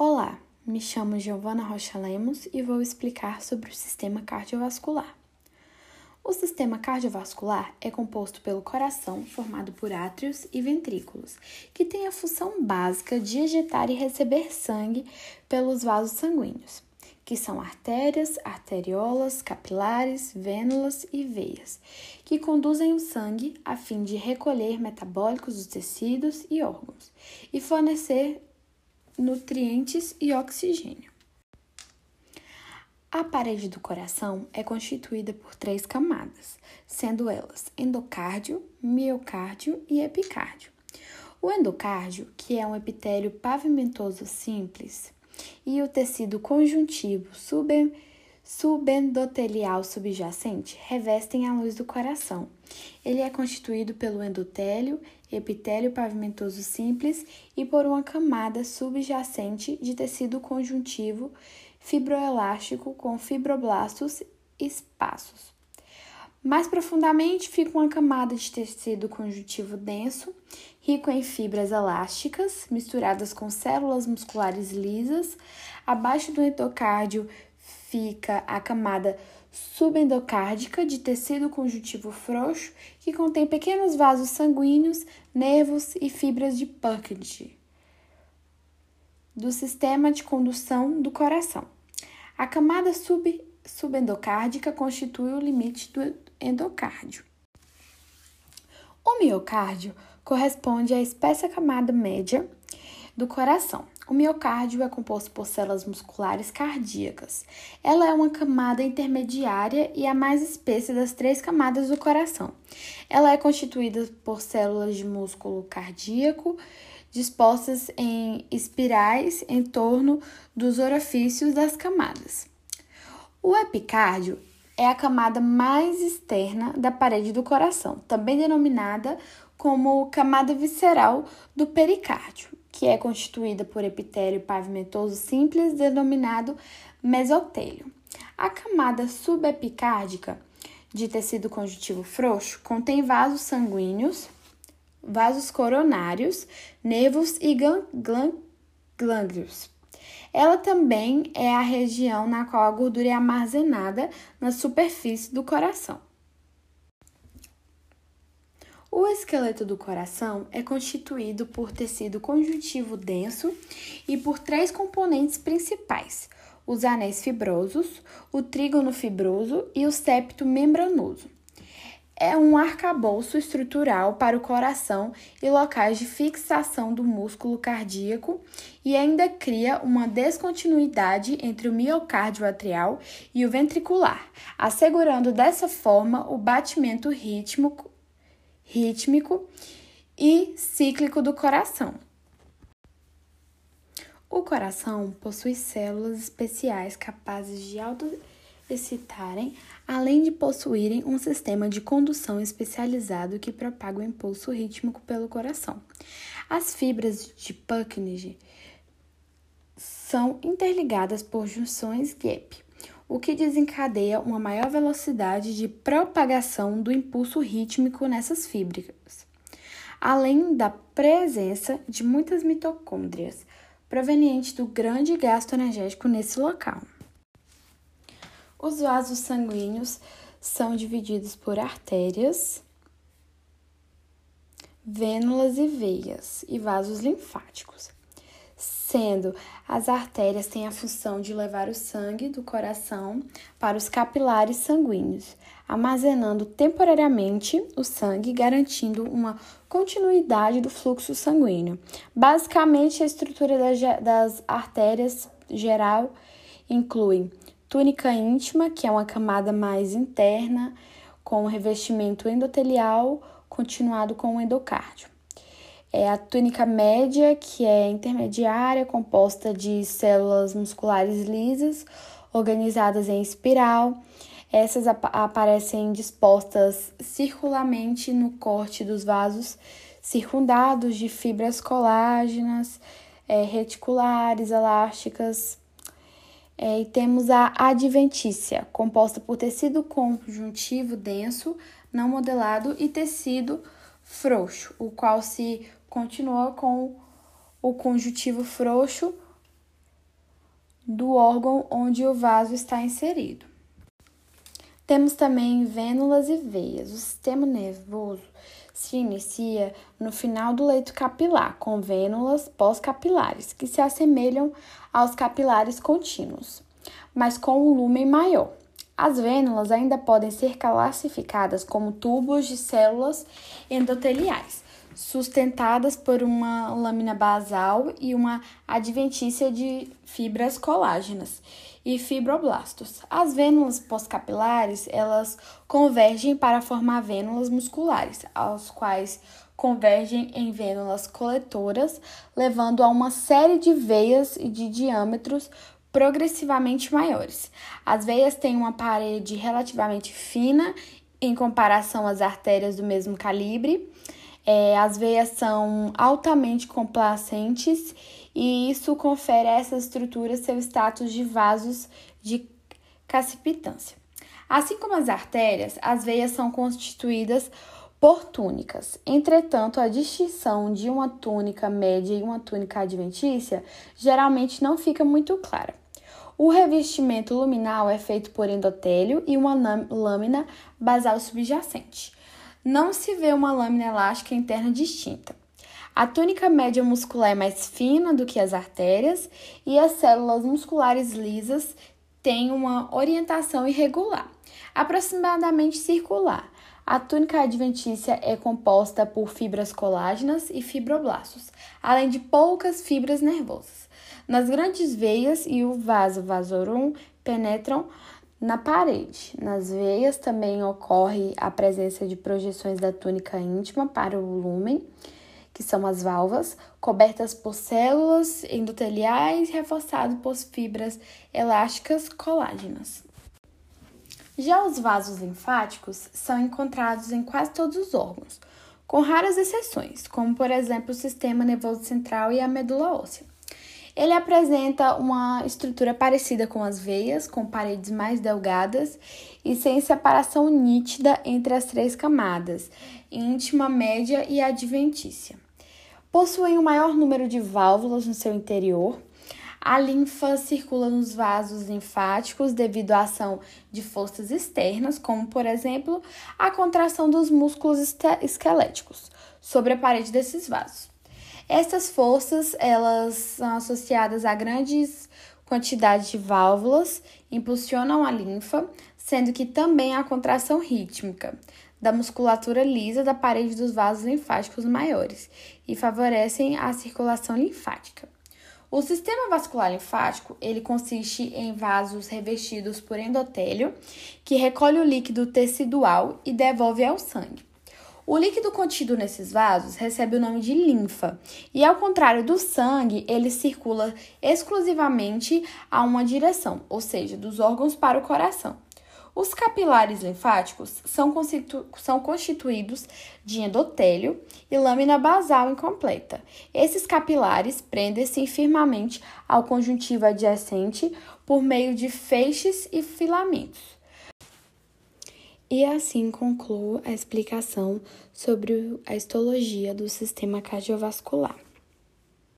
Olá, me chamo Giovana Rocha Lemos e vou explicar sobre o sistema cardiovascular. O sistema cardiovascular é composto pelo coração, formado por átrios e ventrículos, que tem a função básica de ejetar e receber sangue pelos vasos sanguíneos, que são artérias, arteriolas, capilares, vênulas e veias, que conduzem o sangue a fim de recolher metabólicos dos tecidos e órgãos e fornecer nutrientes e oxigênio. A parede do coração é constituída por três camadas, sendo elas endocárdio, miocárdio e epicárdio. O endocárdio, que é um epitélio pavimentoso simples, e o tecido conjuntivo subendotelial subjacente revestem a luz do coração. Ele é constituído pelo endotélio, epitélio pavimentoso simples e por uma camada subjacente de tecido conjuntivo fibroelástico com fibroblastos espaços. Mais profundamente fica uma camada de tecido conjuntivo denso, rico em fibras elásticas, misturadas com células musculares lisas. Abaixo do endocárdio fica a camada subendocárdica de tecido conjuntivo frouxo, que contém pequenos vasos sanguíneos, nervos e fibras de Purkinje do sistema de condução do coração. A camada sub, subendocárdica constitui o limite do endocárdio. O miocárdio corresponde à espessa camada média do coração. O miocárdio é composto por células musculares cardíacas. Ela é uma camada intermediária e a mais espessa das três camadas do coração. Ela é constituída por células de músculo cardíaco dispostas em espirais em torno dos orifícios das camadas. O epicárdio é a camada mais externa da parede do coração, também denominada como camada visceral do pericárdio, que é constituída por epitélio pavimentoso simples denominado mesotélio. A camada subepicárdica de tecido conjuntivo frouxo contém vasos sanguíneos, vasos coronários, nervos e gânglios. Ela também é a região na qual a gordura é armazenada na superfície do coração. O esqueleto do coração é constituído por tecido conjuntivo denso e por três componentes principais: os anéis fibrosos, o trígono fibroso e o septo membranoso. É um arcabouço estrutural para o coração e locais de fixação do músculo cardíaco e ainda cria uma descontinuidade entre o miocárdio atrial e o ventricular, assegurando dessa forma o batimento rítmico rítmico e cíclico do coração. O coração possui células especiais capazes de auto-excitarem, além de possuírem um sistema de condução especializado que propaga o impulso rítmico pelo coração. As fibras de Purkinje são interligadas por junções gap, o que desencadeia uma maior velocidade de propagação do impulso rítmico nessas fibras, além da presença de muitas mitocôndrias, proveniente do grande gasto energético nesse local. Os vasos sanguíneos são divididos por artérias, vênulas e veias e vasos linfáticos sendo as artérias têm a função de levar o sangue do coração para os capilares sanguíneos, armazenando temporariamente o sangue, garantindo uma continuidade do fluxo sanguíneo. Basicamente, a estrutura das artérias geral inclui túnica íntima, que é uma camada mais interna, com revestimento endotelial, continuado com o endocárdio é a túnica média, que é intermediária, composta de células musculares lisas, organizadas em espiral. Essas ap aparecem dispostas circularmente no corte dos vasos, circundados de fibras colágenas, é, reticulares, elásticas. É, e temos a adventícia, composta por tecido conjuntivo denso, não modelado, e tecido frouxo, o qual se continua com o conjuntivo frouxo do órgão onde o vaso está inserido. Temos também vênulas e veias. O sistema nervoso se inicia no final do leito capilar, com vênulas pós-capilares, que se assemelham aos capilares contínuos, mas com um lumen maior. As vênulas ainda podem ser classificadas como tubos de células endoteliais, sustentadas por uma lâmina basal e uma adventícia de fibras colágenas e fibroblastos. As vênulas pós-capilares, elas convergem para formar vênulas musculares, aos quais convergem em vênulas coletoras, levando a uma série de veias de diâmetros progressivamente maiores. As veias têm uma parede relativamente fina em comparação às artérias do mesmo calibre. É, as veias são altamente complacentes e isso confere a essas estruturas seu status de vasos de caspitância. Assim como as artérias, as veias são constituídas por túnicas. Entretanto, a distinção de uma túnica média e uma túnica adventícia geralmente não fica muito clara. O revestimento luminal é feito por endotélio e uma lâmina basal subjacente. Não se vê uma lâmina elástica interna distinta. A túnica média muscular é mais fina do que as artérias e as células musculares lisas têm uma orientação irregular, aproximadamente circular. A túnica adventícia é composta por fibras colágenas e fibroblastos, além de poucas fibras nervosas. Nas grandes veias e o vaso vasorum penetram na parede. Nas veias também ocorre a presença de projeções da túnica íntima para o lumen que são as valvas, cobertas por células endoteliais reforçadas por fibras elásticas colágenas. Já os vasos linfáticos são encontrados em quase todos os órgãos, com raras exceções, como por exemplo o sistema nervoso central e a medula óssea. Ele apresenta uma estrutura parecida com as veias, com paredes mais delgadas e sem separação nítida entre as três camadas, íntima, média e adventícia possuem o um maior número de válvulas no seu interior. A linfa circula nos vasos linfáticos devido à ação de forças externas, como por exemplo a contração dos músculos esqueléticos sobre a parede desses vasos. Essas forças elas são associadas a grandes quantidades de válvulas, impulsionam a linfa, sendo que também há contração rítmica, da musculatura lisa da parede dos vasos linfáticos maiores e favorecem a circulação linfática. O sistema vascular linfático, ele consiste em vasos revestidos por endotélio, que recolhe o líquido tecidual e devolve ao sangue. O líquido contido nesses vasos recebe o nome de linfa, e ao contrário do sangue, ele circula exclusivamente a uma direção, ou seja, dos órgãos para o coração. Os capilares linfáticos são, constitu são constituídos de endotélio e lâmina basal incompleta. Esses capilares prendem-se firmemente ao conjuntivo adjacente por meio de feixes e filamentos. E assim concluo a explicação sobre a histologia do sistema cardiovascular.